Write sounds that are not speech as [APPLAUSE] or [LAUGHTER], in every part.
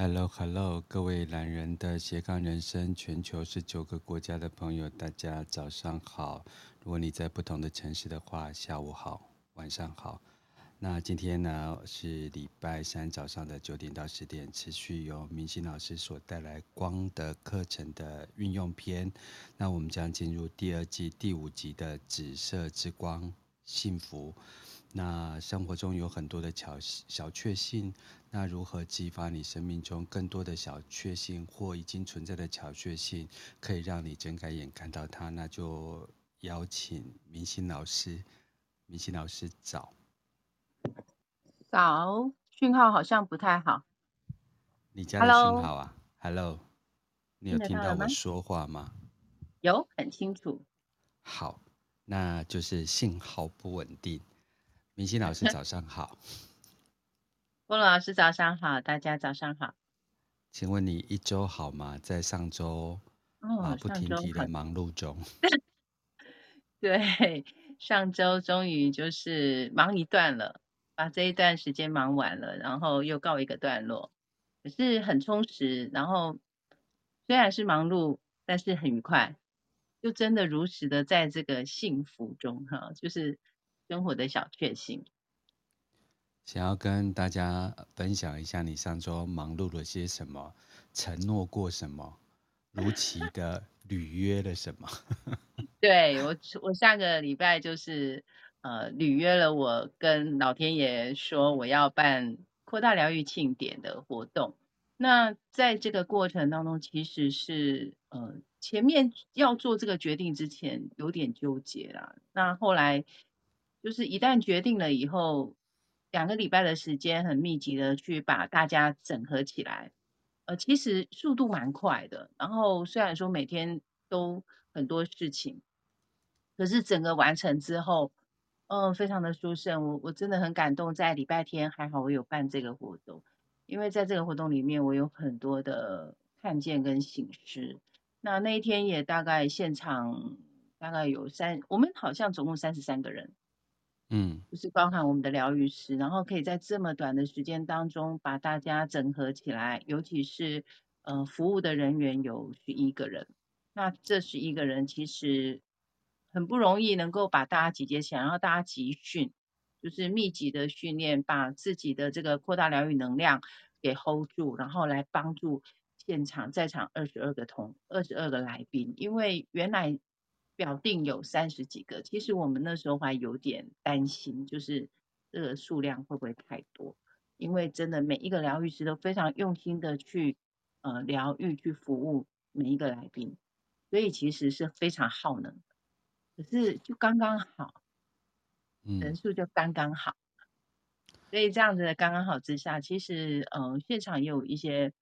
Hello，Hello，各位懒人的斜杠人生，全球十九个国家的朋友，大家早上好。如果你在不同的城市的话，下午好，晚上好。那今天呢是礼拜三早上的九点到十点，持续由明星老师所带来光的课程的运用篇。那我们将进入第二季第五集的紫色之光，幸福。那生活中有很多的小小确幸，那如何激发你生命中更多的小确幸或已经存在的小确幸，可以让你睁开眼看到它？那就邀请明星老师，明星老师早。早，讯号好像不太好。你家的讯号啊？Hello，你有听到我说话吗？有，很清楚。好，那就是信号不稳定。明星老师早上好，菠萝老师早上好，大家早上好。请问你一周好吗？在上周马不停蹄的忙碌中。[LAUGHS] 对，上周终于就是忙一段了，把这一段时间忙完了，然后又告一个段落，可是很充实。然后虽然是忙碌，但是很愉快，就真的如实的在这个幸福中哈，就是。生活的小确幸，想要跟大家分享一下，你上周忙碌了些什么，承诺过什么，[LAUGHS] 如期的履约了什么？[LAUGHS] 对，我，我下个礼拜就是呃履约了，我跟老天爷说我要办扩大疗愈庆典的活动。那在这个过程当中，其实是呃前面要做这个决定之前有点纠结啦。那后来。就是一旦决定了以后，两个礼拜的时间很密集的去把大家整合起来，呃，其实速度蛮快的。然后虽然说每天都很多事情，可是整个完成之后，嗯、非常的舒胜。我我真的很感动，在礼拜天还好我有办这个活动，因为在这个活动里面我有很多的看见跟醒思。那那一天也大概现场大概有三，我们好像总共三十三个人。嗯，就是包含我们的疗愈师，然后可以在这么短的时间当中把大家整合起来，尤其是呃服务的人员有十一个人，那这十一个人其实很不容易能够把大家集结起来，然后大家集训，就是密集的训练，把自己的这个扩大疗愈能量给 hold 住，然后来帮助现场在场二十二个同二十二个来宾，因为原来。表定有三十几个，其实我们那时候还有点担心，就是这个数量会不会太多？因为真的每一个疗愈师都非常用心的去呃疗愈、去服务每一个来宾，所以其实是非常耗能。可是就刚刚好，人数就刚刚好，所以这样子的刚刚好之下，其实呃现场也有一些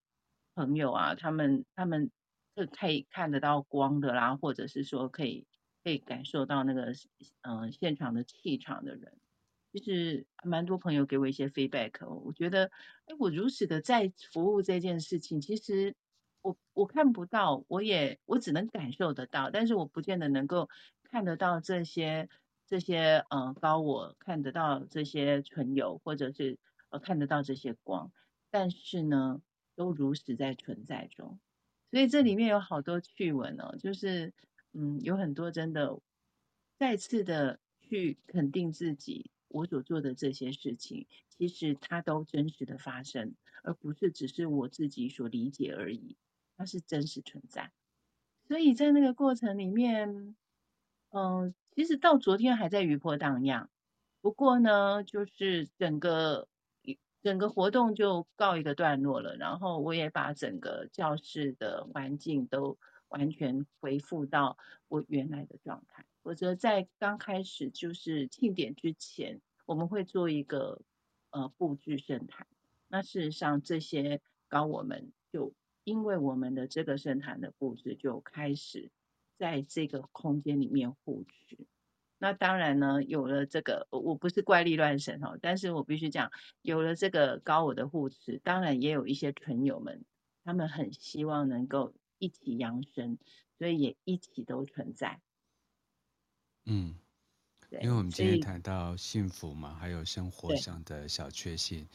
朋友啊，他们他们。是可以看得到光的啦，或者是说可以可以感受到那个嗯、呃、现场的气场的人，其实蛮多朋友给我一些 feedback，我觉得哎，我如此的在服务这件事情，其实我我看不到，我也我只能感受得到，但是我不见得能够看得到这些这些呃高我看得到这些存有，或者是呃看得到这些光，但是呢，都如实在存在中。所以这里面有好多趣闻哦，就是嗯，有很多真的再次的去肯定自己，我所做的这些事情，其实它都真实的发生，而不是只是我自己所理解而已，它是真实存在。所以在那个过程里面，嗯，其实到昨天还在余波荡漾，不过呢，就是整个。整个活动就告一个段落了，然后我也把整个教室的环境都完全恢复到我原来的状态。否则在刚开始就是庆典之前，我们会做一个呃布置圣坛。那事实上这些高我们就因为我们的这个圣坛的布置，就开始在这个空间里面护持。那当然呢，有了这个，我不是怪力乱神哦，但是我必须讲，有了这个高我的护持，当然也有一些纯友们，他们很希望能够一起扬升，所以也一起都存在。嗯，因为我们今天谈到幸福嘛，还有生活上的小确幸，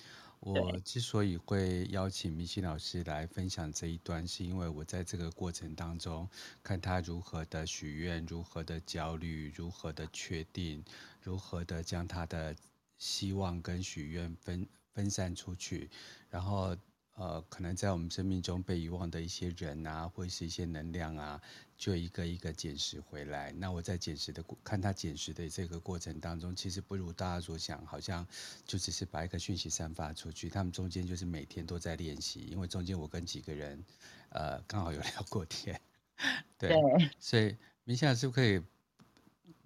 我之所以会邀请明心老师来分享这一段，是因为我在这个过程当中，看他如何的许愿，如何的焦虑，如何的确定，如何的将他的希望跟许愿分分散出去，然后。呃，可能在我们生命中被遗忘的一些人啊，或是一些能量啊，就一个一个捡拾回来。那我在捡拾的过，看他捡拾的这个过程当中，其实不如大家所想，好像就只是把一个讯息散发出去。他们中间就是每天都在练习，因为中间我跟几个人，呃，刚好有聊过天，[LAUGHS] 对，对所以明夏是不是可以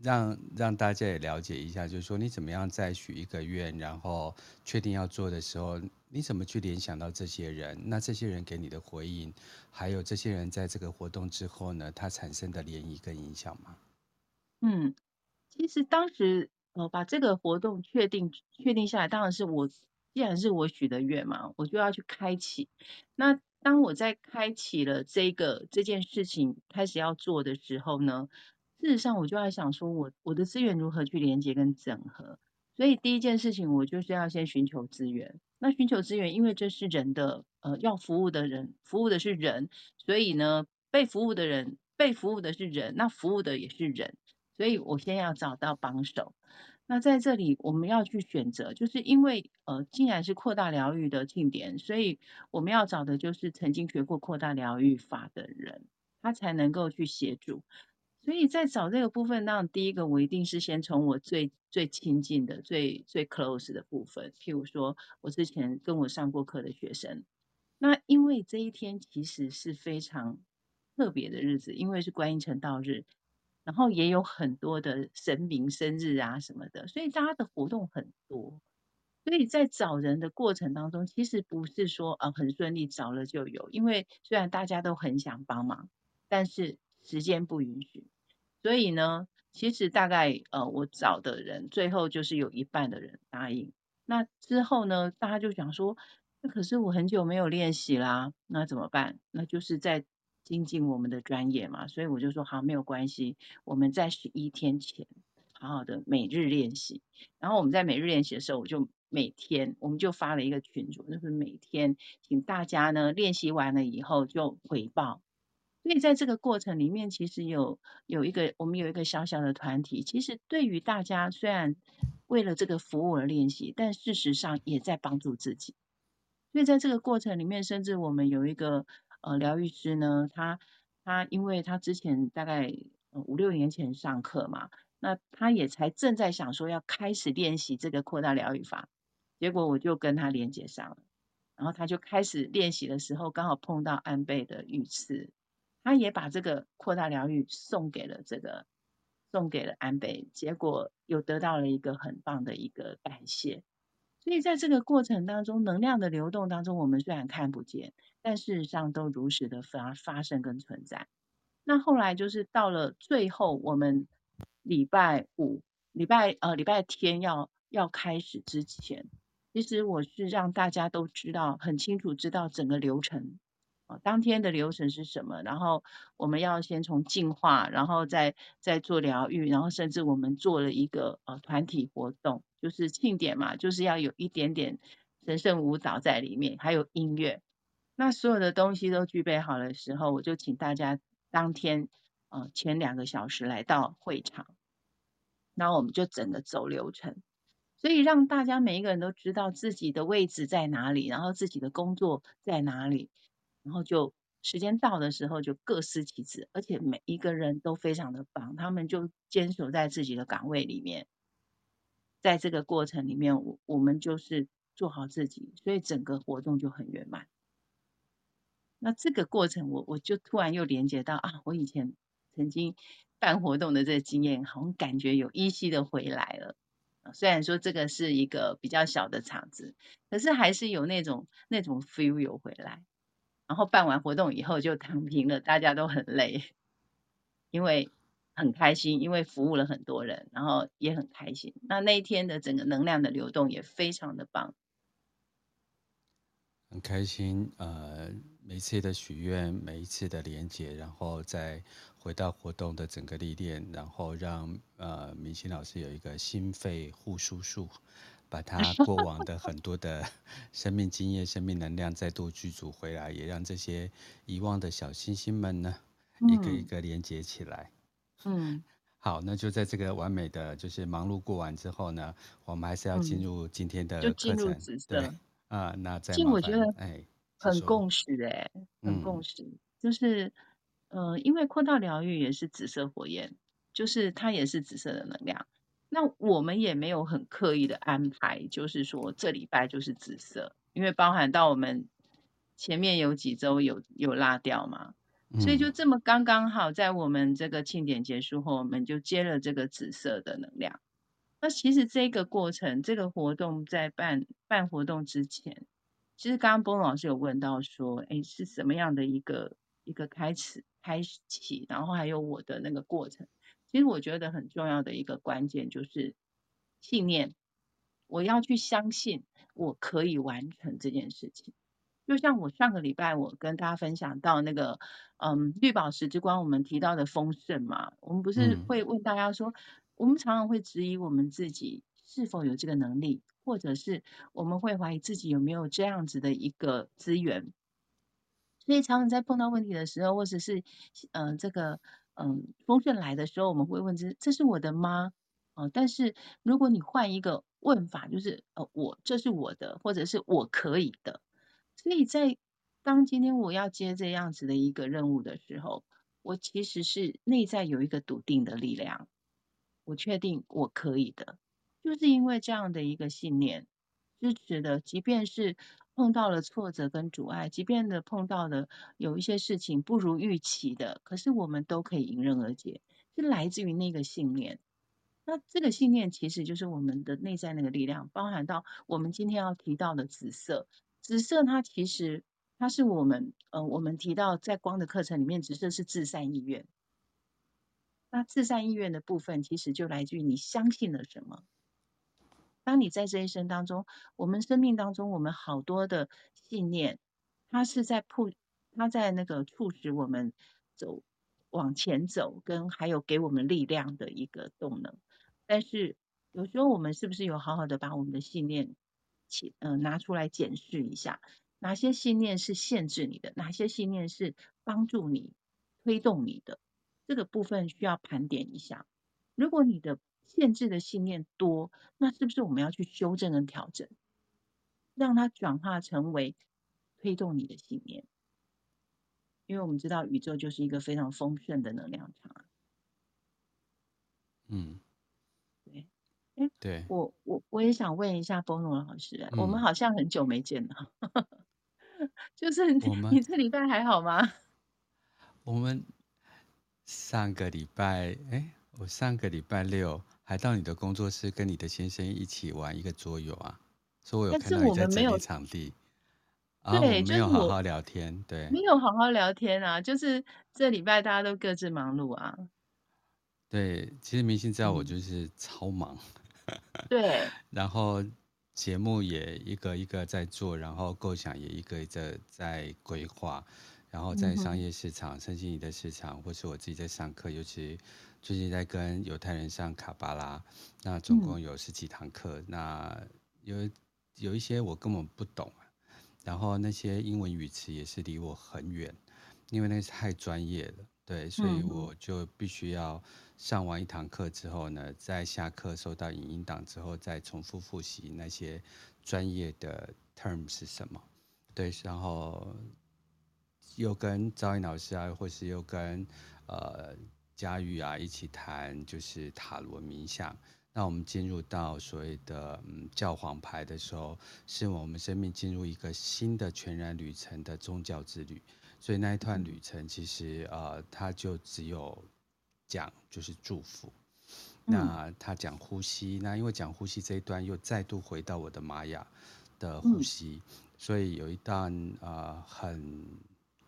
让让大家也了解一下，就是说你怎么样在许一个愿，然后确定要做的时候。你怎么去联想到这些人？那这些人给你的回应，还有这些人在这个活动之后呢，他产生的涟漪跟影响吗？嗯，其实当时呃把这个活动确定确定下来，当然是我既然是我许的愿嘛，我就要去开启。那当我在开启了这个这件事情开始要做的时候呢，事实上我就在想说我我的资源如何去连接跟整合。所以第一件事情，我就是要先寻求资源。那寻求资源，因为这是人的，呃，要服务的人，服务的是人，所以呢，被服务的人，被服务的是人，那服务的也是人，所以我先要找到帮手。那在这里，我们要去选择，就是因为，呃，既然是扩大疗愈的庆典，所以我们要找的就是曾经学过扩大疗愈法的人，他才能够去协助。所以在找这个部分，那第一个我一定是先从我最最亲近的、最最 close 的部分，譬如说我之前跟我上过课的学生。那因为这一天其实是非常特别的日子，因为是观音成道日，然后也有很多的神明生日啊什么的，所以大家的活动很多。所以在找人的过程当中，其实不是说啊很顺利找了就有，因为虽然大家都很想帮忙，但是时间不允许。所以呢，其实大概呃，我找的人最后就是有一半的人答应。那之后呢，大家就想说，那可是我很久没有练习啦，那怎么办？那就是在精进我们的专业嘛。所以我就说好，没有关系，我们在十一天前好好的每日练习。然后我们在每日练习的时候，我就每天我们就发了一个群组，就是每天请大家呢练习完了以后就回报。所以在这个过程里面，其实有有一个我们有一个小小的团体，其实对于大家虽然为了这个服务而练习，但事实上也在帮助自己。所以在这个过程里面，甚至我们有一个呃疗愈师呢，他他因为他之前大概五六年前上课嘛，那他也才正在想说要开始练习这个扩大疗愈法，结果我就跟他连接上了，然后他就开始练习的时候，刚好碰到安倍的遇刺。他也把这个扩大疗愈送给了这个，送给了安倍，结果又得到了一个很棒的一个感谢。所以在这个过程当中，能量的流动当中，我们虽然看不见，但事实上都如实的发发生跟存在。那后来就是到了最后，我们礼拜五、礼拜呃礼拜天要要开始之前，其实我是让大家都知道，很清楚知道整个流程。当天的流程是什么？然后我们要先从净化，然后再再做疗愈，然后甚至我们做了一个呃团体活动，就是庆典嘛，就是要有一点点神圣舞蹈在里面，还有音乐。那所有的东西都具备好的时候，我就请大家当天呃前两个小时来到会场，然后我们就整个走流程，所以让大家每一个人都知道自己的位置在哪里，然后自己的工作在哪里。然后就时间到的时候就各司其职，而且每一个人都非常的棒，他们就坚守在自己的岗位里面，在这个过程里面，我我们就是做好自己，所以整个活动就很圆满。那这个过程我，我就突然又连接到啊，我以前曾经办活动的这个经验，好像感觉有依稀的回来了。虽然说这个是一个比较小的场子，可是还是有那种那种 feel 有回来。然后办完活动以后就躺平了，大家都很累，因为很开心，因为服务了很多人，然后也很开心。那那一天的整个能量的流动也非常的棒，很开心。呃，每一次的许愿，每一次的连接，然后再回到活动的整个历练，然后让呃明心老师有一个心肺复苏术。把他过往的很多的 [LAUGHS] 生命经验、生命能量再度聚组回来，也让这些遗忘的小星星们呢，嗯、一个一个连接起来。嗯，[LAUGHS] 好，那就在这个完美的就是忙碌过完之后呢，我们还是要进入今天的课程。嗯、对，啊、呃，那再其实我觉得哎，很共识哎，很共识，嗯、就是呃，因为扩道疗愈也是紫色火焰。就是它也是紫色的能量，那我们也没有很刻意的安排，就是说这礼拜就是紫色，因为包含到我们前面有几周有有拉掉嘛，所以就这么刚刚好，在我们这个庆典结束后，我们就接了这个紫色的能量。那其实这个过程，这个活动在办办活动之前，其实刚刚波老师有问到说，哎，是什么样的一个一个开始开启，然后还有我的那个过程。其实我觉得很重要的一个关键就是信念，我要去相信我可以完成这件事情。就像我上个礼拜我跟大家分享到那个，嗯，绿宝石之光，我们提到的丰盛嘛，我们不是会问大家说，我们常常会质疑我们自己是否有这个能力，或者是我们会怀疑自己有没有这样子的一个资源。所以常常在碰到问题的时候，或者是嗯这个。嗯，丰盛来的时候，我们会问这这是我的吗？哦，但是如果你换一个问法，就是呃，我这是我的，或者是我可以的。所以在当今天我要接这样子的一个任务的时候，我其实是内在有一个笃定的力量，我确定我可以的，就是因为这样的一个信念支持的，即便是。碰到了挫折跟阻碍，即便的碰到了有一些事情不如预期的，可是我们都可以迎刃而解，是来自于那个信念。那这个信念其实就是我们的内在那个力量，包含到我们今天要提到的紫色。紫色它其实它是我们呃，我们提到在光的课程里面，紫色是至善意愿。那至善意愿的部分，其实就来自于你相信了什么。当你在这一生当中，我们生命当中，我们好多的信念，它是在铺，它在那个促使我们走往前走，跟还有给我们力量的一个动能。但是有时候我们是不是有好好的把我们的信念，嗯、拿出来检视一下，哪些信念是限制你的，哪些信念是帮助你推动你的，这个部分需要盘点一下。如果你的限制的信念多，那是不是我们要去修正跟调整，让它转化成为推动你的信念？因为我们知道宇宙就是一个非常丰盛的能量场。嗯，对，哎，对，我我我也想问一下波诺老师，嗯、我们好像很久没见了，[LAUGHS] 就是你这礼拜还好吗？我们上个礼拜，哎，我上个礼拜六。还到你的工作室跟你的先生一起玩一个桌游啊，所以我有看到你在整理场地，啊，对，没有好好聊天，对，没有好好聊天啊，就是这礼拜大家都各自忙碌啊。对，其实明星知道我就是超忙，嗯、对，[LAUGHS] 然后节目也一个一个在做，然后构想也一个一个在规划，然后在商业市场、身心灵的市场，或是我自己在上课，尤其。最近在跟犹太人上卡巴拉，那总共有十几堂课，嗯、那有有一些我根本不懂啊，然后那些英文语词也是离我很远，因为那是太专业了，对，所以我就必须要上完一堂课之后呢，在下课收到影音档之后，再重复复习那些专业的 term 是什么，对，然后又跟赵颖老师啊，或是又跟呃。佳玉啊，一起谈就是塔罗冥想。那我们进入到所谓的嗯教皇牌的时候，是我们生命进入一个新的全然旅程的宗教之旅。所以那一段旅程其实呃，它就只有讲就是祝福。那他讲呼吸，那因为讲呼吸这一段又再度回到我的玛雅的呼吸，所以有一段呃很。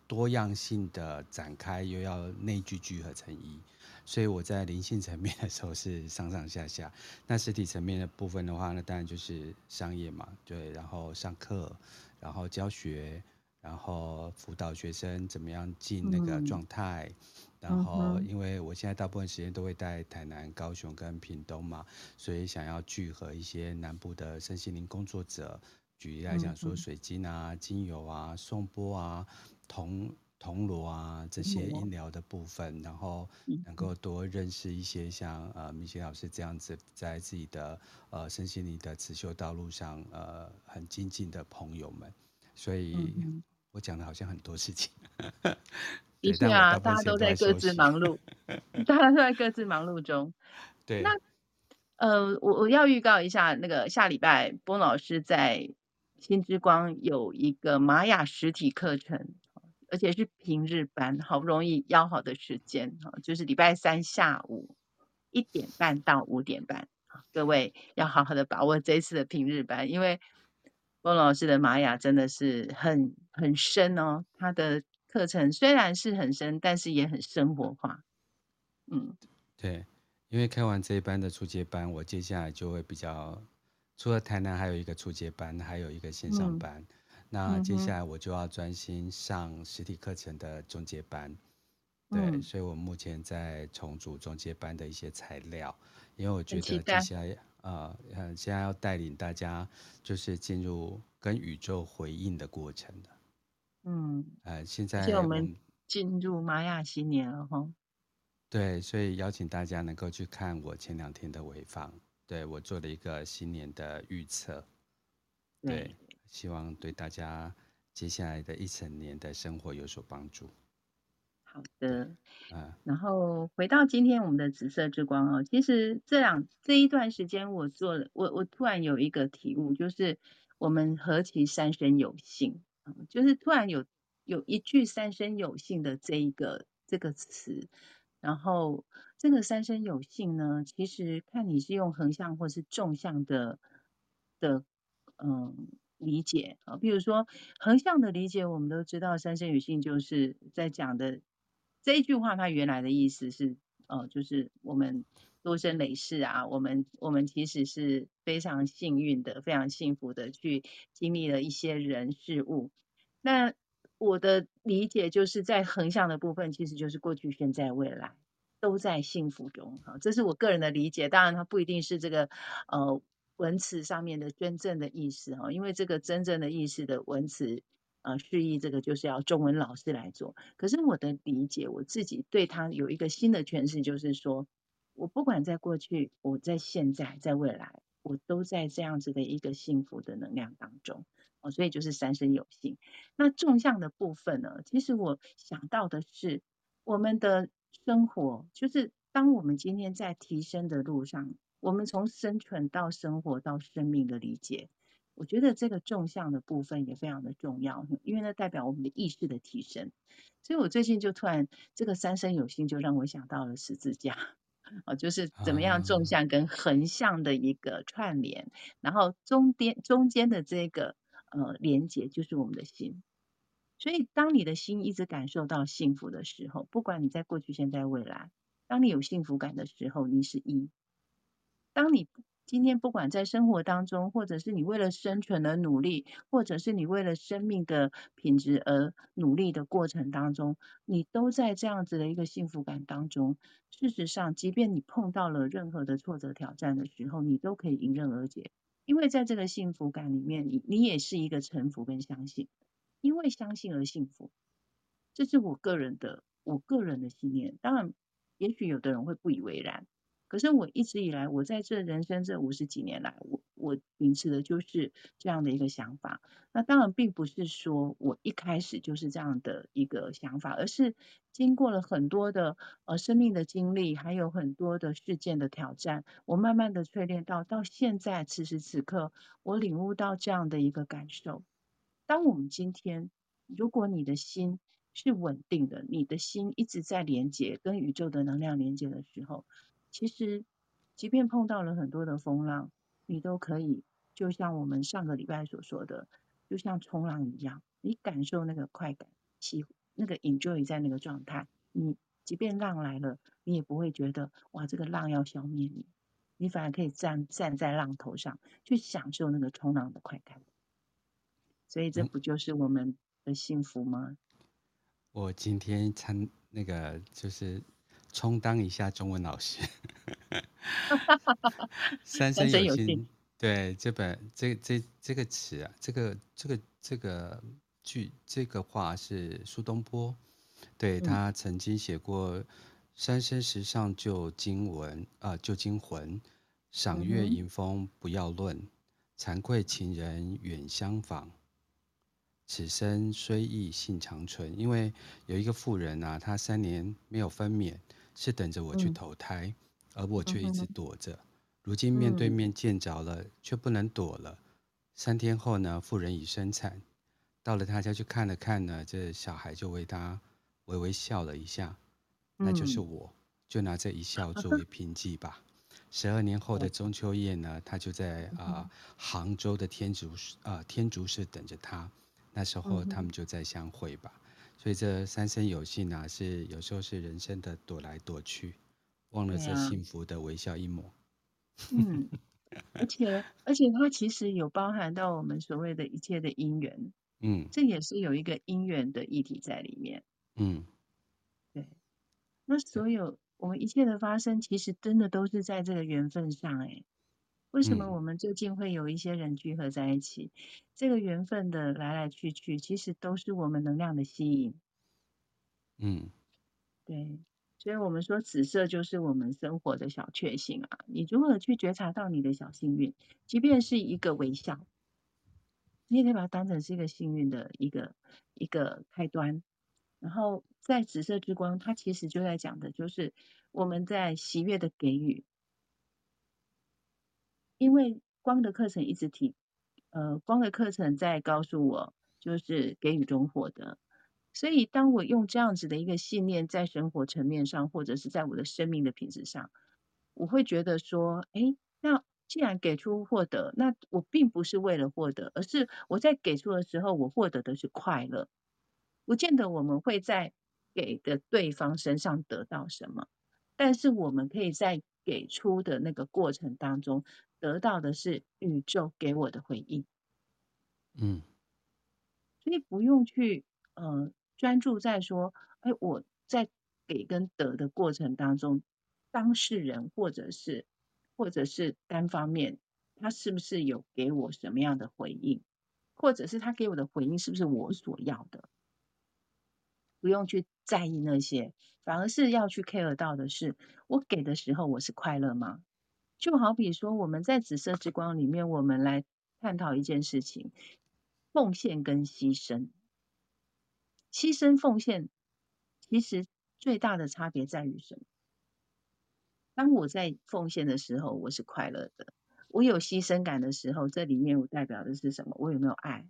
多样性的展开，又要内聚聚合成一，所以我在灵性层面的时候是上上下下。[LAUGHS] 那实体层面的部分的话，那当然就是商业嘛，对，然后上课，然后教学，然后辅导学生怎么样进那个状态，嗯、然后因为我现在大部分时间都会在台南、高雄跟屏东嘛，所以想要聚合一些南部的身心灵工作者，举例来讲说水晶啊、精油啊、颂钵啊、铜铜锣啊这些音疗的部分，然后能够多认识一些像呃米歇老师这样子在自己的呃身心灵的刺绣道路上呃很精进的朋友们。所以，我讲的好像很多事情。的确啊，大家都在各自忙碌，[LAUGHS] 大家都在各自忙碌中。对。那，呃，我我要预告一下，那个下礼拜波老师在新之光有一个玛雅实体课程，而且是平日班，好不容易邀好的时间哈，就是礼拜三下午一点半到五点半，各位要好好的把握这一次的平日班，因为。翁老师的玛雅真的是很很深哦，他的课程虽然是很深，但是也很生活化。嗯，对，因为开完这一班的初阶班，我接下来就会比较，除了台南还有一个初阶班，还有一个线上班。嗯、那接下来我就要专心上实体课程的中介班。嗯、对，所以我目前在重组中介班的一些材料，因为我觉得接下来。啊，呃，现在要带领大家就是进入跟宇宙回应的过程的。嗯，呃，现在我们进入玛雅新年了哈。对，所以邀请大家能够去看我前两天的回放，对，我做了一个新年的预测。对，对，希望对大家接下来的一整年的生活有所帮助。好的，然后回到今天我们的紫色之光哦，其实这两这一段时间我做了，我我突然有一个体悟，就是我们何其三生有幸，就是突然有有一句三生有幸的这一个这个词，然后这个三生有幸呢，其实看你是用横向或是纵向的的嗯理解啊，比如说横向的理解，我们都知道三生有幸就是在讲的。这一句话，它原来的意思是，呃，就是我们多生累世啊，我们我们其实是非常幸运的，非常幸福的去经历了一些人事物。那我的理解就是在横向的部分，其实就是过去、现在、未来都在幸福中。哈，这是我个人的理解，当然它不一定是这个呃文词上面的真正的意思哈，因为这个真正的意思的文词。呃，示意这个就是要中文老师来做。可是我的理解，我自己对他有一个新的诠释，就是说，我不管在过去，我在现在，在未来，我都在这样子的一个幸福的能量当中。哦，所以就是三生有幸。那纵向的部分呢，其实我想到的是，我们的生活，就是当我们今天在提升的路上，我们从生存到生活到生命的理解。我觉得这个纵向的部分也非常的重要，因为那代表我们的意识的提升。所以我最近就突然这个三生有幸，就让我想到了十字架，哦，就是怎么样纵向跟横向的一个串联，然后中间中间的这个呃连接就是我们的心。所以当你的心一直感受到幸福的时候，不管你在过去、现在、未来，当你有幸福感的时候，你是一。当你今天不管在生活当中，或者是你为了生存而努力，或者是你为了生命的品质而努力的过程当中，你都在这样子的一个幸福感当中。事实上，即便你碰到了任何的挫折挑战的时候，你都可以迎刃而解，因为在这个幸福感里面，你你也是一个臣服跟相信，因为相信而幸福，这是我个人的我个人的信念。当然，也许有的人会不以为然。可是我一直以来，我在这人生这五十几年来，我我秉持的就是这样的一个想法。那当然并不是说我一开始就是这样的一个想法，而是经过了很多的呃生命的经历，还有很多的事件的挑战，我慢慢的淬炼到到现在此时此刻，我领悟到这样的一个感受。当我们今天，如果你的心是稳定的，你的心一直在连接跟宇宙的能量连接的时候。其实，即便碰到了很多的风浪，你都可以，就像我们上个礼拜所说的，就像冲浪一样，你感受那个快感，喜那个 enjoy 在那个状态。你即便浪来了，你也不会觉得哇，这个浪要消灭你，你反而可以站站在浪头上，去享受那个冲浪的快感。所以，这不就是我们的幸福吗？我今天参那个就是充当一下中文老师，[LAUGHS] 三生有幸。对，这本这这这个词啊，这个这个这个句这个话是苏东坡，对，他曾经写过“三生石上旧经文啊，旧经魂，赏月迎风不要论，惭愧情人远相访。”此生虽异性长存，因为有一个妇人啊，她三年没有分娩，是等着我去投胎，嗯、而我却一直躲着。嗯、如今面对面见着了，嗯、却不能躲了。三天后呢，妇人已生产，到了他家去看了看呢，这小孩就为他微微笑了一下，那就是我，就拿这一笑作 [LAUGHS] 为凭据吧。十二年后的中秋夜呢，他就在啊、呃、杭州的天竺啊、呃、天竺寺等着他。那时候他们就再相会吧，嗯、所以这三生有幸啊，是有时候是人生的躲来躲去，忘了这幸福的微笑一抹。嗯，而且而且它其实有包含到我们所谓的一切的因缘，嗯，这也是有一个因缘的议题在里面。嗯，对，那所有我们一切的发生，其实真的都是在这个缘分上，哎。为什么我们最近会有一些人聚合在一起？嗯、这个缘分的来来去去，其实都是我们能量的吸引。嗯，对，所以我们说紫色就是我们生活的小确幸啊。你如何去觉察到你的小幸运？即便是一个微笑，你也可以把它当成是一个幸运的一个一个开端。然后在紫色之光，它其实就在讲的就是我们在喜悦的给予。因为光的课程一直提，呃，光的课程在告诉我，就是给予中获得。所以，当我用这样子的一个信念在生活层面上，或者是在我的生命的品质上，我会觉得说，哎，那既然给出获得，那我并不是为了获得，而是我在给出的时候，我获得的是快乐。不见得我们会在给的对方身上得到什么，但是我们可以在给出的那个过程当中。得到的是宇宙给我的回应，嗯，所以不用去呃专注在说，哎，我在给跟得的过程当中，当事人或者是或者是单方面，他是不是有给我什么样的回应，或者是他给我的回应是不是我所要的？不用去在意那些，反而是要去 care 到的是，我给的时候我是快乐吗？就好比说，我们在紫色之光里面，我们来探讨一件事情：奉献跟牺牲。牺牲奉献，其实最大的差别在于什么？当我在奉献的时候，我是快乐的；我有牺牲感的时候，这里面我代表的是什么？我有没有爱？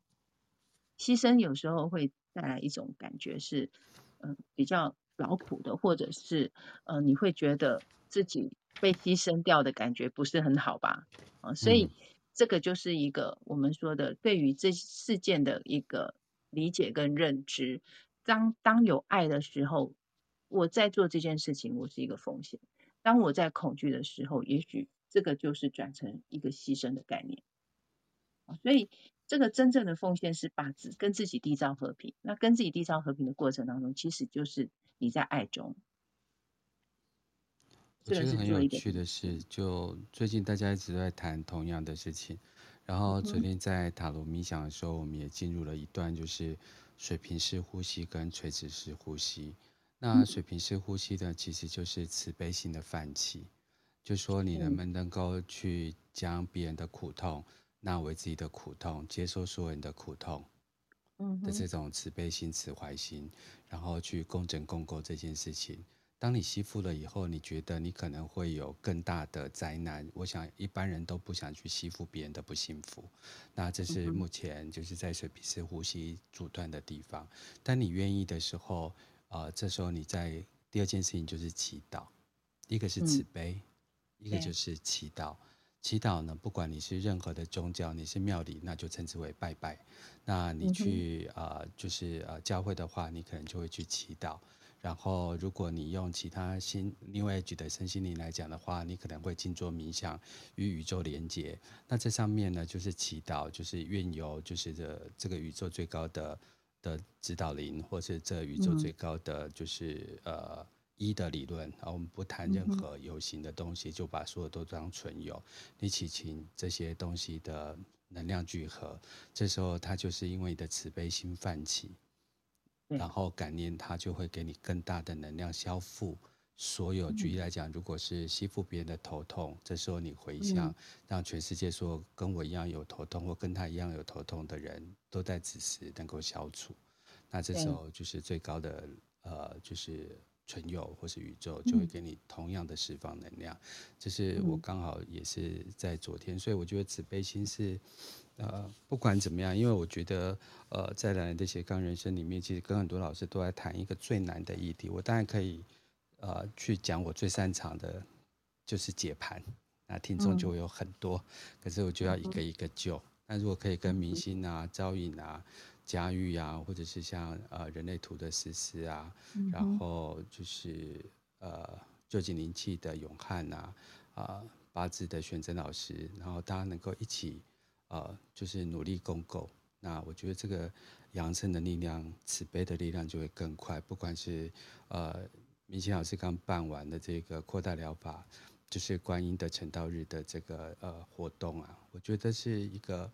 牺牲有时候会带来一种感觉是，嗯、呃，比较劳苦的，或者是呃，你会觉得自己。被牺牲掉的感觉不是很好吧？啊，所以这个就是一个我们说的对于这事件的一个理解跟认知。当当有爱的时候，我在做这件事情，我是一个风险；当我在恐惧的时候，也许这个就是转成一个牺牲的概念。所以这个真正的奉献是把自跟自己缔造和平。那跟自己缔造和平的过程当中，其实就是你在爱中。我觉得很有趣的是，就最近大家一直在谈同样的事情，然后昨天在塔罗冥想的时候，我们也进入了一段就是水平式呼吸跟垂直式呼吸。那水平式呼吸呢，其实就是慈悲心的泛起，就说你能不能够去将别人的苦痛纳为自己的苦痛，接受所有人的苦痛嗯的这种慈悲心、慈怀心，然后去共振共构这件事情。当你吸附了以后，你觉得你可能会有更大的灾难。我想一般人都不想去吸附别人的不幸福。那这是目前就是在水平式呼吸阻断的地方。当你愿意的时候，呃，这时候你在第二件事情就是祈祷，一个是慈悲，嗯、一个就是祈祷。祈祷呢，不管你是任何的宗教，你是庙里，那就称之为拜拜。那你去呃，就是呃教会的话，你可能就会去祈祷。然后，如果你用其他心另外举的身心灵来讲的话，你可能会静坐冥想与宇宙连接。那这上面呢，就是祈祷，就是愿由就是这这个宇宙最高的的指导灵，或是这宇宙最高的就是、嗯、呃一的理论啊，我们不谈任何有形的东西，嗯、就把所有都当存有。你祈请这些东西的能量聚合，这时候它就是因为你的慈悲心泛起，然后感念它就会给你更大的能量消复。所有举例来讲，如果是吸附别人的头痛，这时候你回向，让全世界说跟我一样有头痛或跟他一样有头痛的人都在此时能够消除，那这时候就是最高的呃，就是存有或是宇宙就会给你同样的释放能量。这是我刚好也是在昨天，所以我觉得慈悲心是呃，不管怎么样，因为我觉得呃，在蓝的斜杠人生里面，其实跟很多老师都在谈一个最难的议题，我当然可以。呃，去讲我最擅长的，就是解盘，那听众就会有很多。嗯、可是我就要一个一个救。那如果可以跟明星啊、招引啊、佳玉啊，或者是像呃人类图的思思啊，嗯、然后就是呃旧景灵气的永汉啊，啊、呃、八字的玄真老师，然后大家能够一起呃就是努力共构，那我觉得这个扬升的力量、慈悲的力量就会更快。不管是呃。明星老师刚办完的这个扩大疗法，就是观音的成道日的这个呃活动啊，我觉得是一个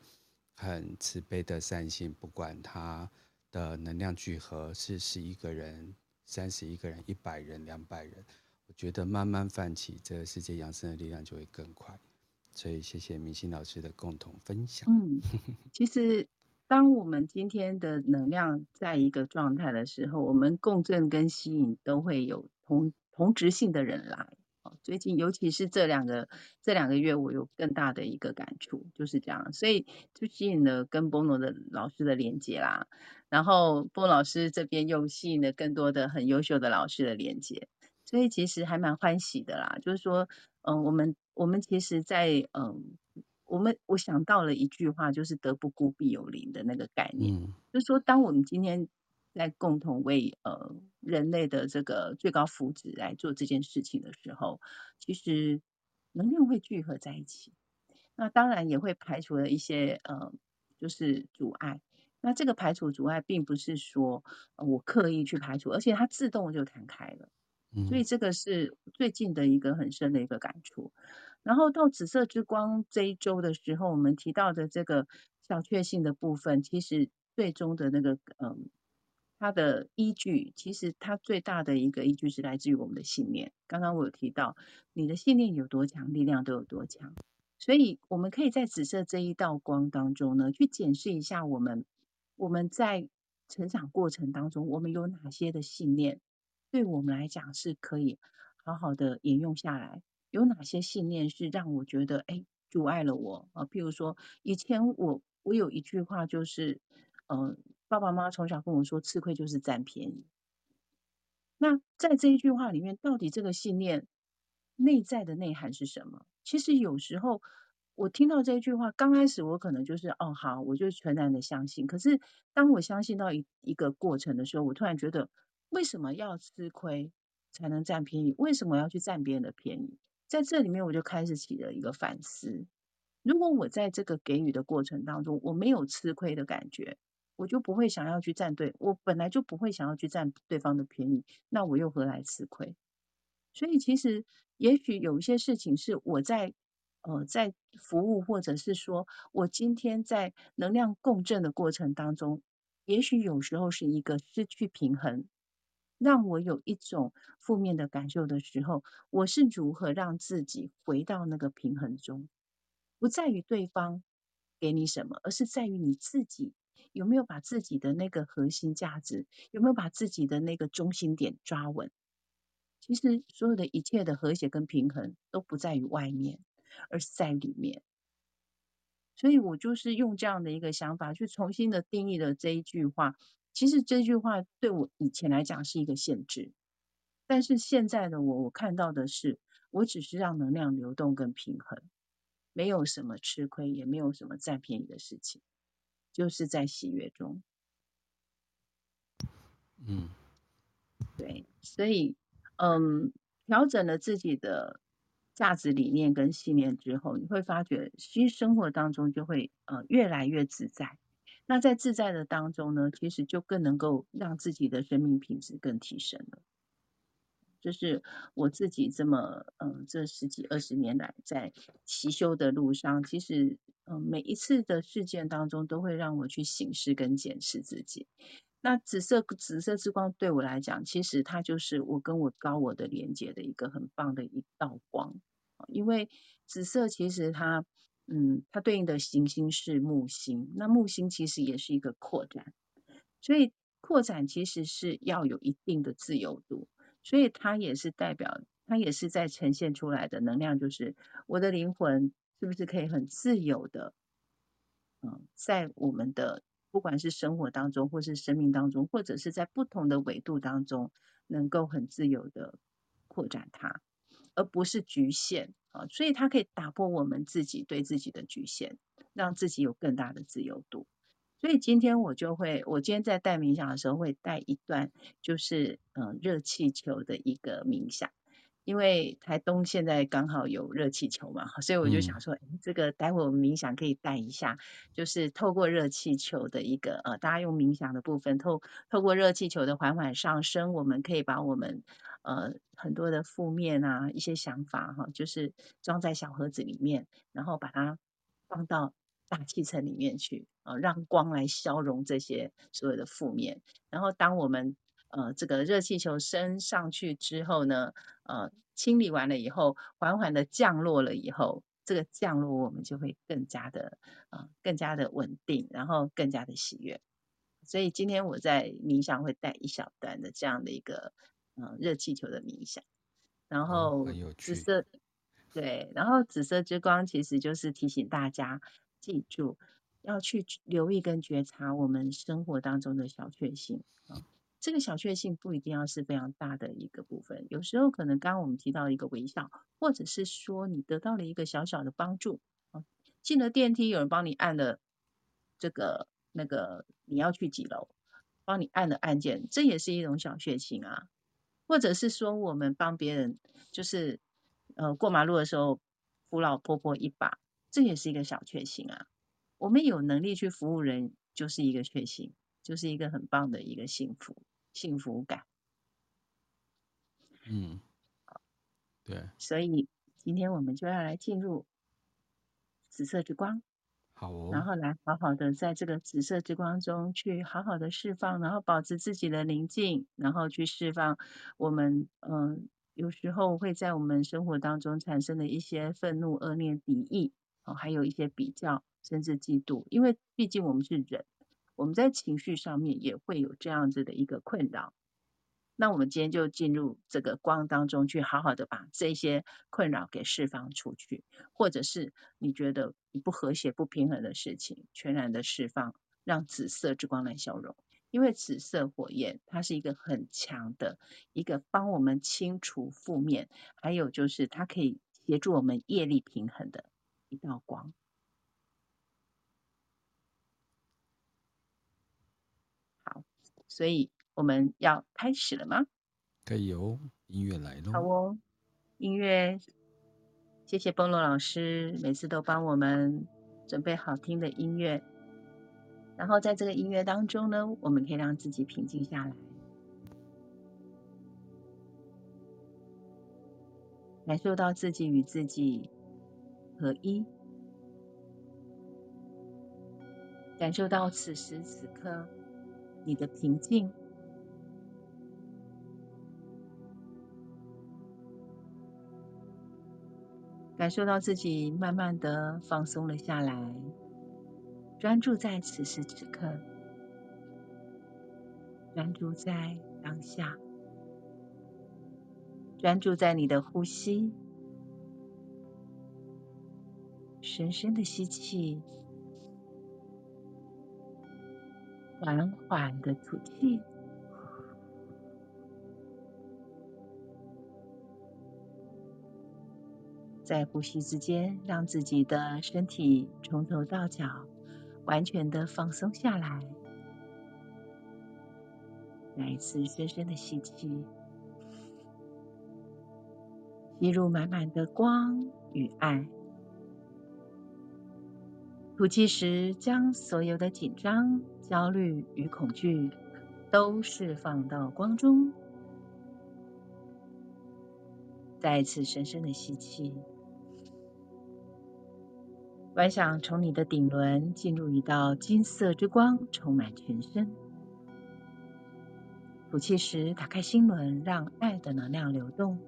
很慈悲的善心，不管他的能量聚合是十一个人、三十一个人、一百人、两百人，我觉得慢慢泛起，这个世界扬升的力量就会更快。所以谢谢明心老师的共同分享。嗯，其实。当我们今天的能量在一个状态的时候，我们共振跟吸引都会有同同质性的人来。最近尤其是这两个这两个月，我有更大的一个感触，就是这样，所以就吸引了跟波诺的老师的连接啦。然后波老师这边又吸引了更多的很优秀的老师的连接，所以其实还蛮欢喜的啦。就是说，嗯，我们我们其实在嗯。我们我想到了一句话，就是“德不孤，必有邻”的那个概念。嗯，就是说，当我们今天在共同为呃人类的这个最高福祉来做这件事情的时候，其实能量会聚合在一起。那当然也会排除了一些呃，就是阻碍。那这个排除阻碍，并不是说我刻意去排除，而且它自动就弹开了。所以这个是最近的一个很深的一个感触。然后到紫色之光这一周的时候，我们提到的这个小确幸的部分，其实最终的那个嗯，它的依据，其实它最大的一个依据是来自于我们的信念。刚刚我有提到，你的信念有多强，力量都有多强。所以我们可以在紫色这一道光当中呢，去检视一下我们我们在成长过程当中，我们有哪些的信念，对我们来讲是可以好好的沿用下来。有哪些信念是让我觉得哎阻碍了我啊？譬如说，以前我我有一句话就是，嗯、爸爸妈妈从小跟我说，吃亏就是占便宜。那在这一句话里面，到底这个信念内在的内涵是什么？其实有时候我听到这一句话，刚开始我可能就是哦好，我就全然的相信。可是当我相信到一一个过程的时候，我突然觉得，为什么要吃亏才能占便宜？为什么要去占别人的便宜？在这里面，我就开始起了一个反思。如果我在这个给予的过程当中，我没有吃亏的感觉，我就不会想要去占对，我本来就不会想要去占对方的便宜，那我又何来吃亏？所以，其实也许有一些事情是我在呃在服务，或者是说我今天在能量共振的过程当中，也许有时候是一个失去平衡。让我有一种负面的感受的时候，我是如何让自己回到那个平衡中？不在于对方给你什么，而是在于你自己有没有把自己的那个核心价值，有没有把自己的那个中心点抓稳。其实所有的一切的和谐跟平衡都不在于外面，而是在里面。所以我就是用这样的一个想法去重新的定义了这一句话。其实这句话对我以前来讲是一个限制，但是现在的我，我看到的是，我只是让能量流动跟平衡，没有什么吃亏，也没有什么占便宜的事情，就是在喜悦中。嗯，对，所以，嗯，调整了自己的价值理念跟信念之后，你会发觉，其实生活当中就会呃越来越自在。那在自在的当中呢，其实就更能够让自己的生命品质更提升了。就是我自己这么嗯，这十几二十年来在祈修的路上，其实嗯，每一次的事件当中，都会让我去醒视跟检视自己。那紫色紫色之光对我来讲，其实它就是我跟我高我的连接的一个很棒的一道光。因为紫色其实它嗯，它对应的行星是木星，那木星其实也是一个扩展，所以扩展其实是要有一定的自由度。所以它也是代表，它也是在呈现出来的能量，就是我的灵魂是不是可以很自由的，嗯，在我们的不管是生活当中，或是生命当中，或者是在不同的维度当中，能够很自由的扩展它，而不是局限啊。所以它可以打破我们自己对自己的局限，让自己有更大的自由度。所以今天我就会，我今天在带冥想的时候会带一段，就是嗯热气球的一个冥想，因为台东现在刚好有热气球嘛，所以我就想说，嗯、这个待会我们冥想可以带一下，就是透过热气球的一个呃，大家用冥想的部分透透过热气球的缓缓上升，我们可以把我们呃很多的负面啊一些想法哈，就是装在小盒子里面，然后把它放到。大气层里面去啊，让光来消融这些所有的负面。然后，当我们呃这个热气球升上去之后呢，呃清理完了以后，缓缓的降落了以后，这个降落我们就会更加的啊、呃、更加的稳定，然后更加的喜悦。所以今天我在冥想会带一小段的这样的一个嗯、呃、热气球的冥想，然后紫色、哦、对，然后紫色之光其实就是提醒大家。记住，要去留意跟觉察我们生活当中的小确幸啊。这个小确幸不一定要是非常大的一个部分，有时候可能刚刚我们提到一个微笑，或者是说你得到了一个小小的帮助啊。进了电梯，有人帮你按了这个那个你要去几楼，帮你按了按键，这也是一种小确幸啊。或者是说我们帮别人，就是呃过马路的时候扶老婆婆一把。这也是一个小确幸啊！我们有能力去服务人，就是一个确幸，就是一个很棒的一个幸福幸福感。嗯，对。所以今天我们就要来进入紫色之光，好哦。然后来好好的在这个紫色之光中去好好的释放，然后保持自己的宁静，然后去释放我们嗯，有时候会在我们生活当中产生的一些愤怒、恶念、敌意。哦，还有一些比较，甚至嫉妒，因为毕竟我们是人，我们在情绪上面也会有这样子的一个困扰。那我们今天就进入这个光当中去，好好的把这些困扰给释放出去，或者是你觉得你不和谐、不平衡的事情，全然的释放，让紫色之光来消融。因为紫色火焰它是一个很强的一个帮我们清除负面，还有就是它可以协助我们业力平衡的。一道光，好，所以我们要开始了吗？可以哦，音乐来了。好哦，音乐，谢谢崩罗老师，每次都帮我们准备好听的音乐。然后在这个音乐当中呢，我们可以让自己平静下来，感受到自己与自己。合一，感受到此时此刻你的平静，感受到自己慢慢的放松了下来，专注在此时此刻，专注在当下，专注在你的呼吸。深深的吸气，缓缓的吐气，在呼吸之间，让自己的身体从头到脚完全的放松下来。再一次深深的吸气，吸入满满的光与爱。吐气时，将所有的紧张、焦虑与恐惧都释放到光中。再次深深的吸气，观想从你的顶轮进入一道金色之光，充满全身。吐气时，打开心轮，让爱的能量流动，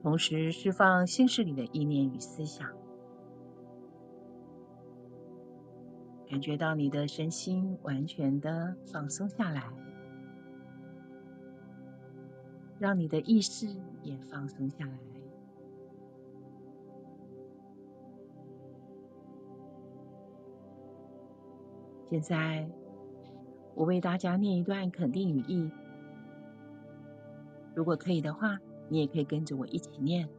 同时释放心事里的意念与思想。感觉到你的身心完全的放松下来。让你的意识也放松下来。现在，我为大家念一段肯定语意。如果可以的话，你也可以跟着我一起念。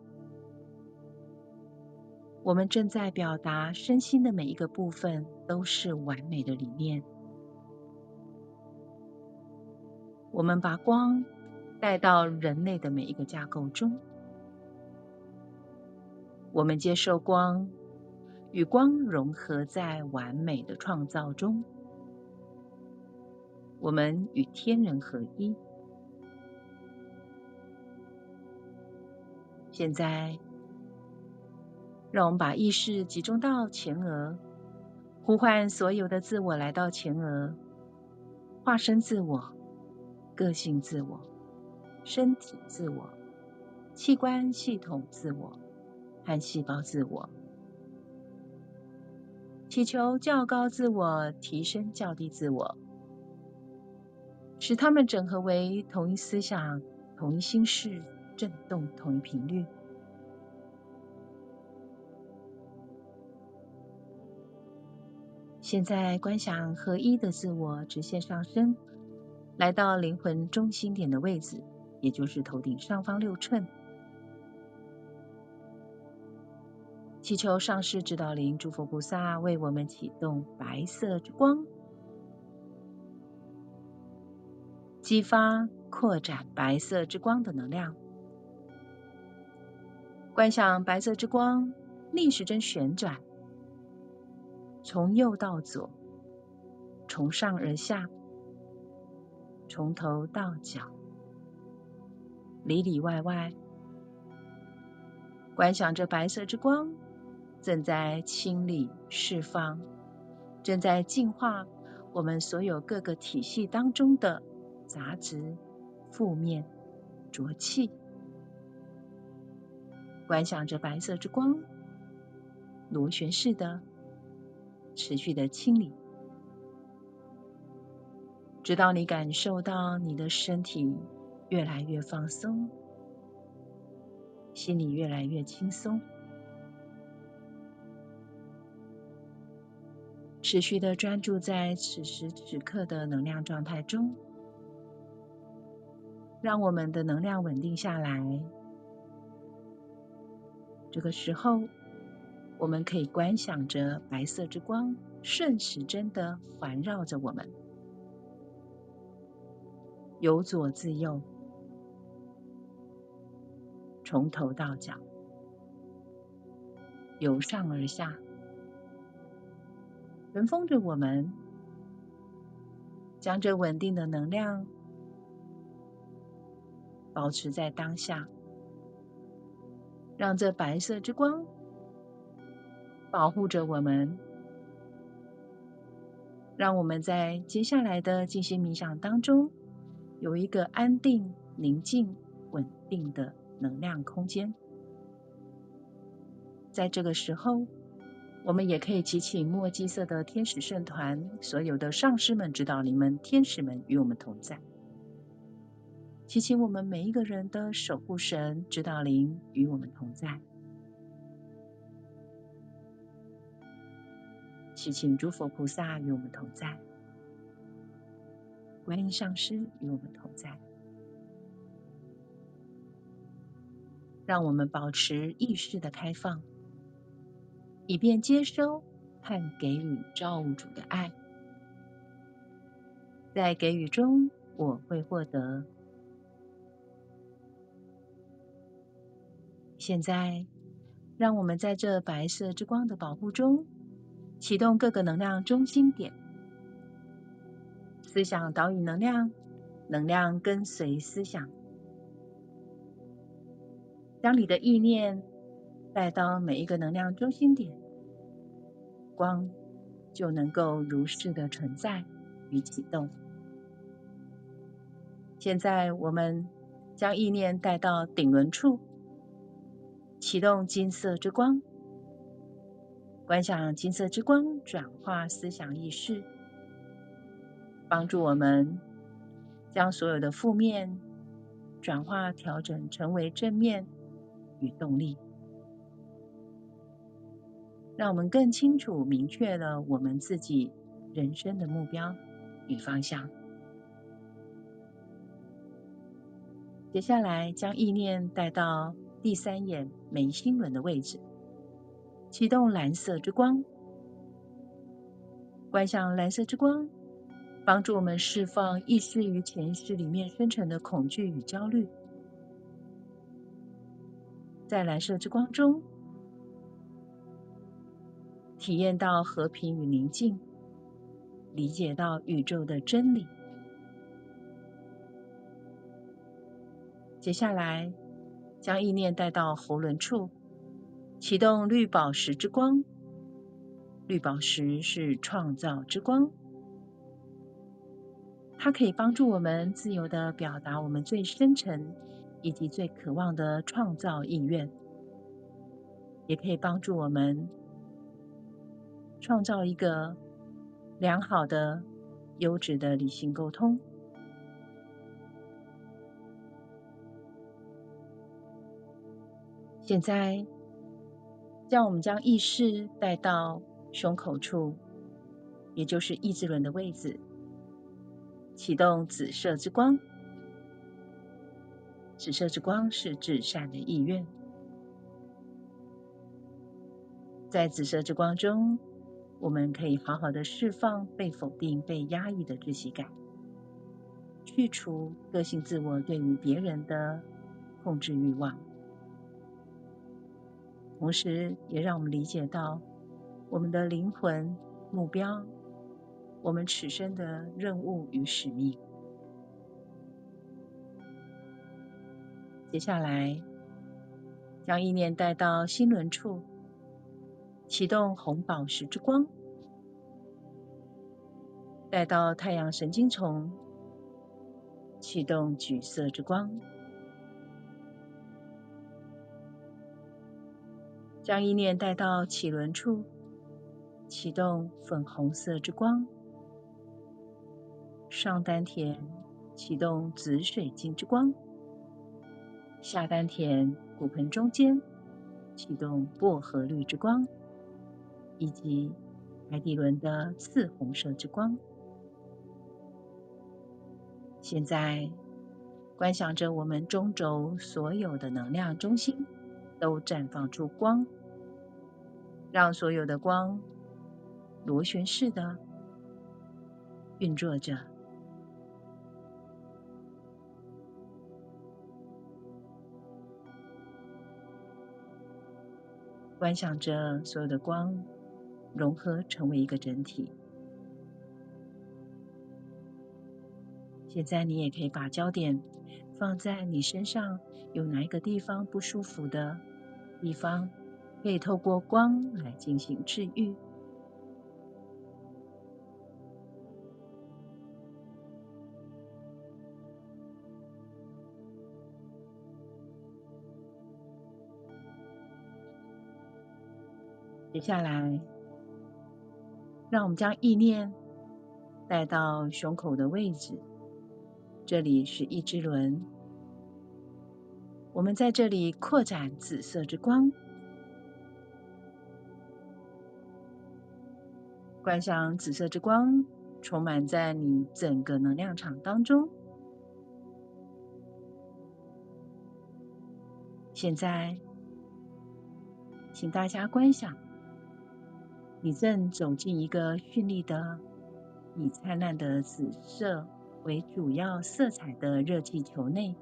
我们正在表达身心的每一个部分都是完美的理念。我们把光。带到人类的每一个架构中，我们接受光，与光融合在完美的创造中。我们与天人合一。现在，让我们把意识集中到前额，呼唤所有的自我来到前额，化身自我，个性自我。身体自我、器官系统自我和细胞自我，祈求较高自我提升较低自我，使它们整合为同一思想、同一心事、振动同一频率。现在观想合一的自我直线上升，来到灵魂中心点的位置。也就是头顶上方六寸，祈求上师指导灵、诸佛菩萨为我们启动白色之光，激发扩展白色之光的能量。观想白色之光逆时针旋转，从右到左，从上而下，从头到脚。里里外外，观想着白色之光正在清理、释放，正在净化我们所有各个体系当中的杂质、负面、浊气。观想着白色之光螺旋式的持续的清理，直到你感受到你的身体。越来越放松，心里越来越轻松，持续的专注在此时此刻的能量状态中，让我们的能量稳定下来。这个时候，我们可以观想着白色之光顺时针的环绕着我们，由左至右。从头到脚，由上而下，尘封着我们，将这稳定的能量保持在当下，让这白色之光保护着我们，让我们在接下来的静心冥想当中有一个安定、宁静、稳定的。能量空间，在这个时候，我们也可以祈请墨迹色的天使圣团，所有的上师们、指导灵们、天使们与我们同在。祈请我们每一个人的守护神、指导灵与我们同在。祈请诸佛菩萨与我们同在，观音上师与我们同在。让我们保持意识的开放，以便接收和给予造物主的爱。在给予中，我会获得。现在，让我们在这白色之光的保护中，启动各个能量中心点，思想导引能量，能量跟随思想，将你的意念带到每一个能量中心点，光就能够如是的存在与启动。现在我们将意念带到顶轮处，启动金色之光，观想金色之光转化思想意识，帮助我们将所有的负面转化调整成为正面与动力，让我们更清楚明确了我们自己人生的目标与方向。接下来，将意念带到第三眼眉心轮的位置，启动蓝色之光，观想蓝色之光，帮助我们释放意识与潜意识里面生成的恐惧与焦虑。在蓝色之光中，体验到和平与宁静，理解到宇宙的真理。接下来，将意念带到喉轮处，启动绿宝石之光。绿宝石是创造之光，它可以帮助我们自由地表达我们最深沉以及最渴望的创造意愿，也可以帮助我们创造一个良好的、优质的理性沟通。现在，将我们将意识带到胸口处，也就是意志轮的位置，启动紫色之光。紫色之光是至善的意愿，在紫色之光中，我们可以好好的释放被否定、被压抑的窒息感，去除个性自我对于别人的控制欲望。同时，也让我们理解到我们的灵魂目标，我们此生的任务与使命。接下来，将意念带到心轮处，启动红宝石之光，带到太阳神经丛，启动橘色之光。将意念带到起轮处，启动粉红色之光；上丹田启动紫水晶之光；下丹田骨盆中间启动薄荷绿之光，以及海底轮的次红色之光。现在，观想着我们中轴所有的能量中心。都绽放出光，让所有的光螺旋式的运作着，观想着所有的光融合成为一个整体。现在你也可以把焦点放在你身上，有哪一个地方不舒服的？地方可以透过光来进行治愈。接下来，让我们将意念带到胸口的位置，这里是意志轮。我们在这里扩展紫色之光，观想紫色之光充满在你整个能量场当中。现在，请大家观想，你正走进一个绚丽的、以灿烂的紫色为主要色彩的热气球内。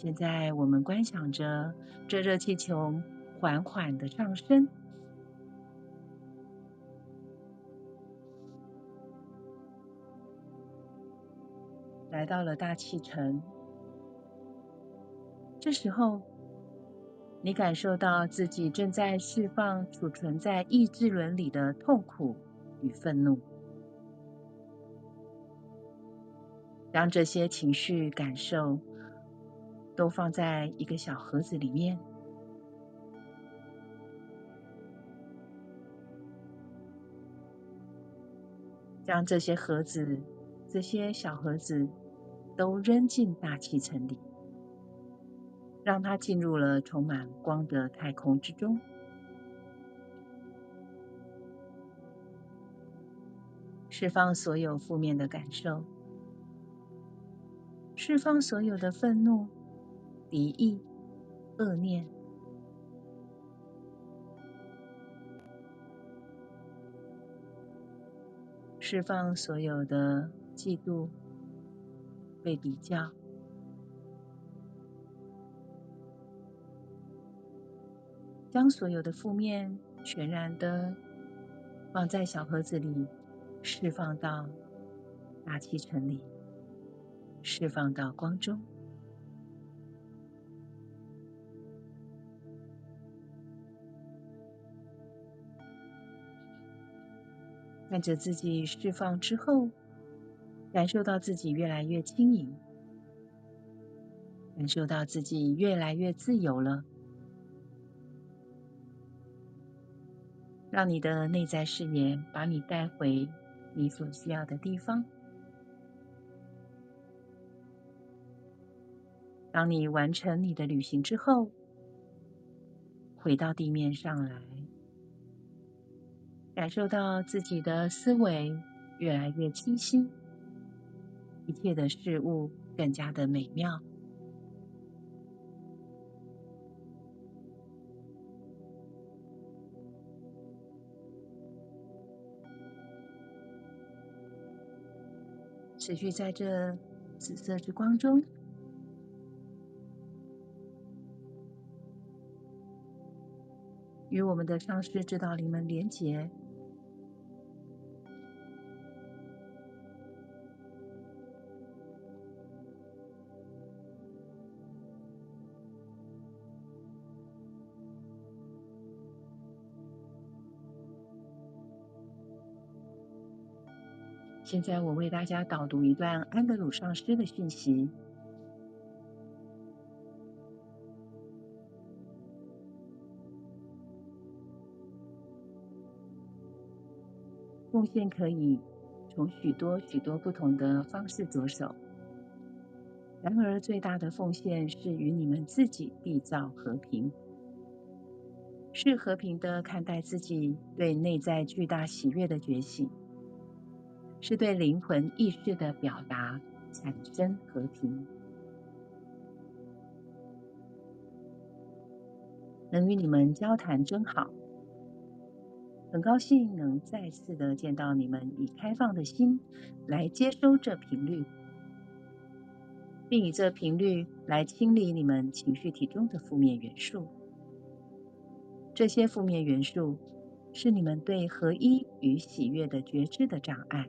现在我们观想着这热气球缓缓的上升，来到了大气层。这时候，你感受到自己正在释放储存在意志轮里的痛苦与愤怒，将这些情绪感受都放在一个小盒子里面，将这些盒子、这些小盒子都扔进大气层里。让它进入了充满光的太空之中，释放所有负面的感受，释放所有的愤怒、敌意、恶念，释放所有的嫉妒、被比较。将所有的负面全然的放在小盒子里，释放到大气层里，释放到光中。看着自己释放之后，感受到自己越来越轻盈，感受到自己越来越自由了。让你的内在视野把你带回你所需要的地方。当你完成你的旅行之后，回到地面上来，感受到自己的思维越来越清晰，一切的事物更加的美妙。持续在这紫色之光中，与我们的上师指导灵们连结。现在我为大家导读一段安德鲁上师的讯息。奉献可以从许多许多不同的方式着手，然而最大的奉献是与你们自己缔造和平，是和平的看待自己对内在巨大喜悦的觉醒。是对灵魂意识的表达，产生和平。能与你们交谈真好，很高兴能再次的见到你们，以开放的心来接收这频率，并以这频率来清理你们情绪体中的负面元素。这些负面元素是你们对合一与喜悦的觉知的障碍。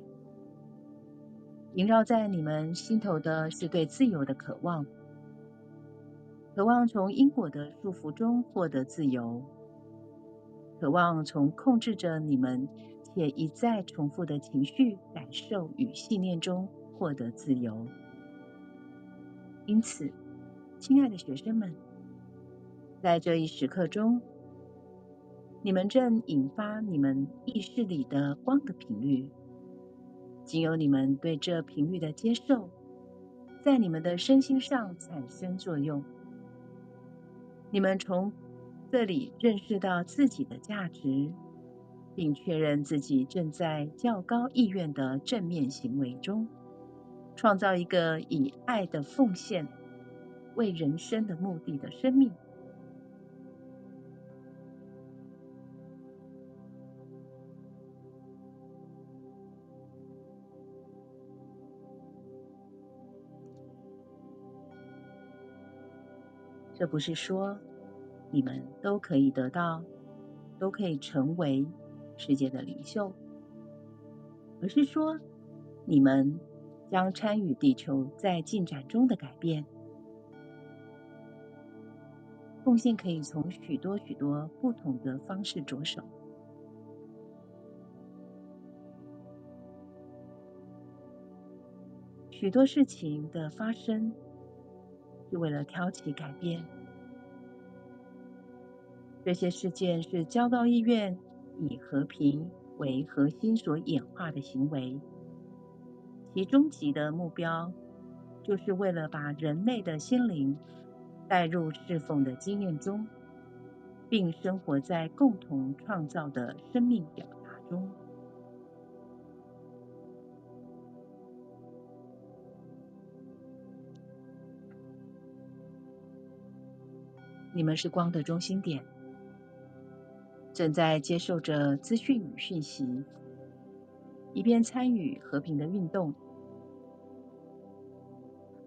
萦绕在你们心头的是对自由的渴望，渴望从因果的束缚中获得自由，渴望从控制着你们且一再重复的情绪、感受与信念中获得自由。因此，亲爱的学生们，在这一时刻中，你们正引发你们意识里的光的频率。仅有你们对这频率的接受，在你们的身心上产生作用。你们从这里认识到自己的价值，并确认自己正在较高意愿的正面行为中，创造一个以爱的奉献为人生的目的的生命。这不是说你们都可以得到，都可以成为世界的领袖，而是说，你们将参与地球在进展中的改变。奉献可以从许多许多不同的方式着手。许多事情的发生是为了挑起改变。这些事件是较高意愿以和平为核心所演化的行为，其终极的目标就是为了把人类的心灵带入侍奉的经验中，并生活在共同创造的生命表达中。你们是光的中心点，正在接受着资讯与讯息，以便参与和平的运动。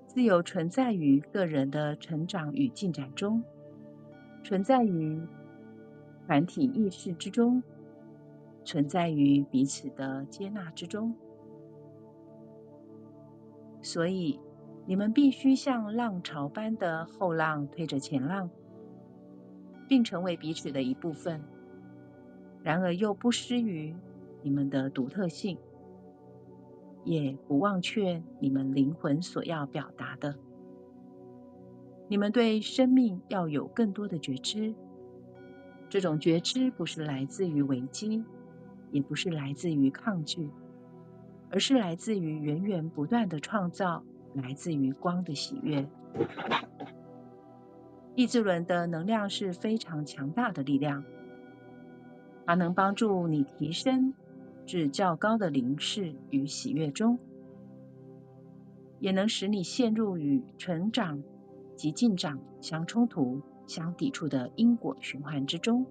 自由存在于个人的成长与进展中，存在于团体意识之中，存在于彼此的接纳之中。所以，你们必须像浪潮般的后浪推着前浪，并成为彼此的一部分。然而，又不失于你们的独特性。也不忘却你们灵魂所要表达的。你们对生命要有更多的觉知。这种觉知不是来自于危机，也不是来自于抗拒，而是来自于源源不断的创造，来自于光的喜悦。意志轮的能量是非常强大的力量，它能帮助你提升。至较高的灵视与喜悦中，也能使你陷入与成长及进展相冲突、相抵触的因果循环之中。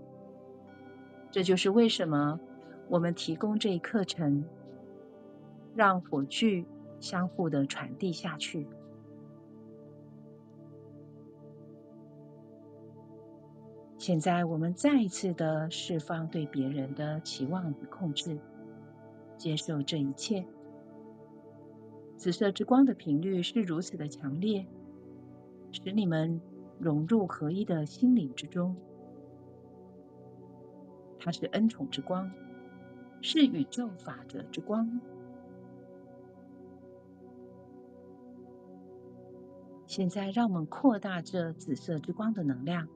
这就是为什么我们提供这一课程，让火炬相互的传递下去。现在，我们再一次的释放对别人的期望与控制。接受这一切。紫色之光的频率是如此的强烈，使你们融入合一的心灵之中。它是恩宠之光，是宇宙法则之光。现在，让我们扩大这紫色之光的能量，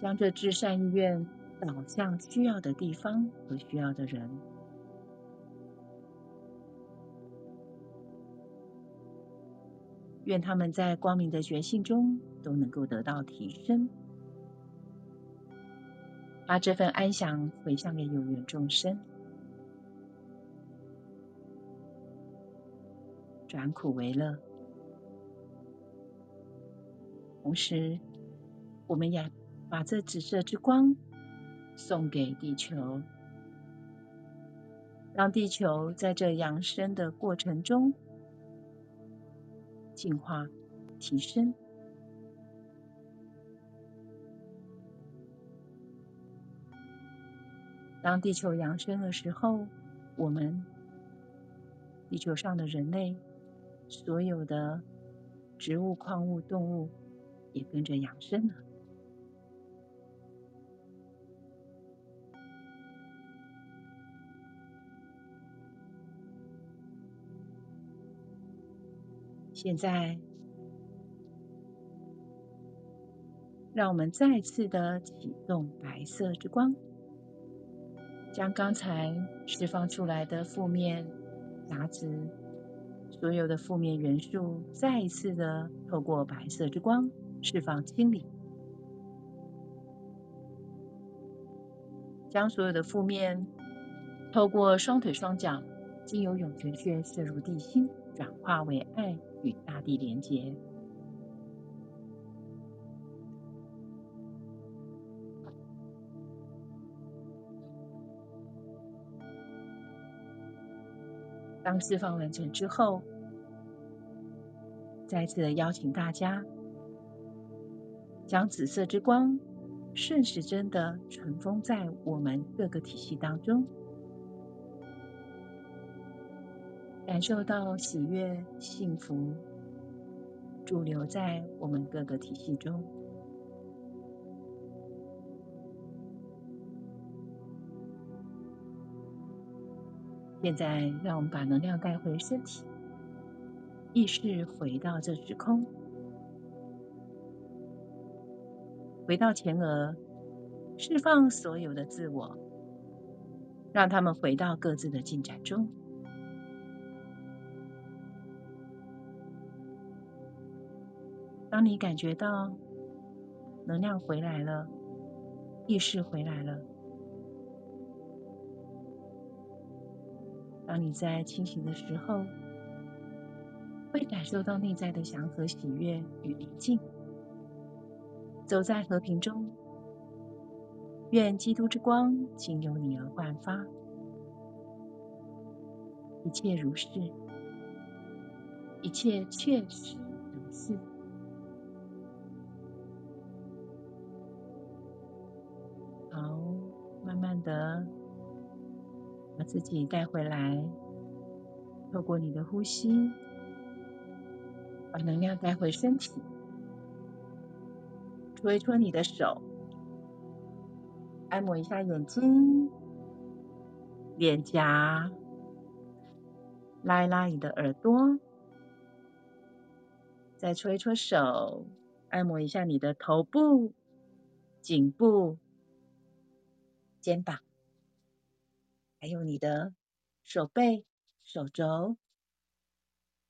将这至善意愿。导向需要的地方和需要的人，愿他们在光明的觉性中都能够得到提升，把这份安详回向给有缘众生，转苦为乐。同时，我们也把这紫色之光。送给地球，让地球在这扬升的过程中进化、提升。当地球扬升的时候，我们地球上的人类，所有的植物、矿物、动物也跟着扬升了。现在，让我们再次的启动白色之光，将刚才释放出来的负面杂质、所有的负面元素，再一次的透过白色之光释放清理，将所有的负面透过双腿双脚，经由涌泉穴射入地心，转化为爱。与大地连接。当释放完成之后，再次的邀请大家，将紫色之光顺时针的尘封在我们各个体系当中，感受到喜悦、幸福驻留在我们各个体系中。现在，让我们把能量带回身体，意识回到这时空，回到前额，释放所有的自我，让他们回到各自的进展中。当你感觉到能量回来了，意识回来了。当你在清醒的时候，会感受到内在的祥和、喜悦与宁静。走在和平中，愿基督之光经由你而焕发，一切如是，一切确实如是。慢慢的。把自己带回来，透过你的呼吸，把能量带回身体，搓一搓你的手，按摩一下眼睛、脸颊，拉一拉你的耳朵，再搓一搓手，按摩一下你的头部、颈部、肩膀。还有你的手背、手肘，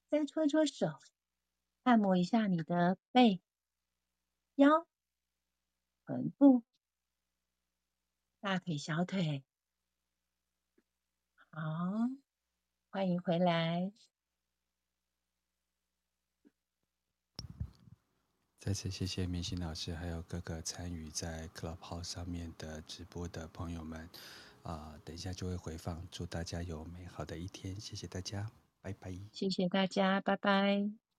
再搓搓手，按摩一下你的背、腰、臀部、大腿、小腿。好，欢迎回来。再次谢谢明星老师，还有各个参与在 Clubhouse 上面的直播的朋友们。啊、等一下就会回放，祝大家有美好的一天，谢谢大家，拜拜。谢谢大家，拜拜。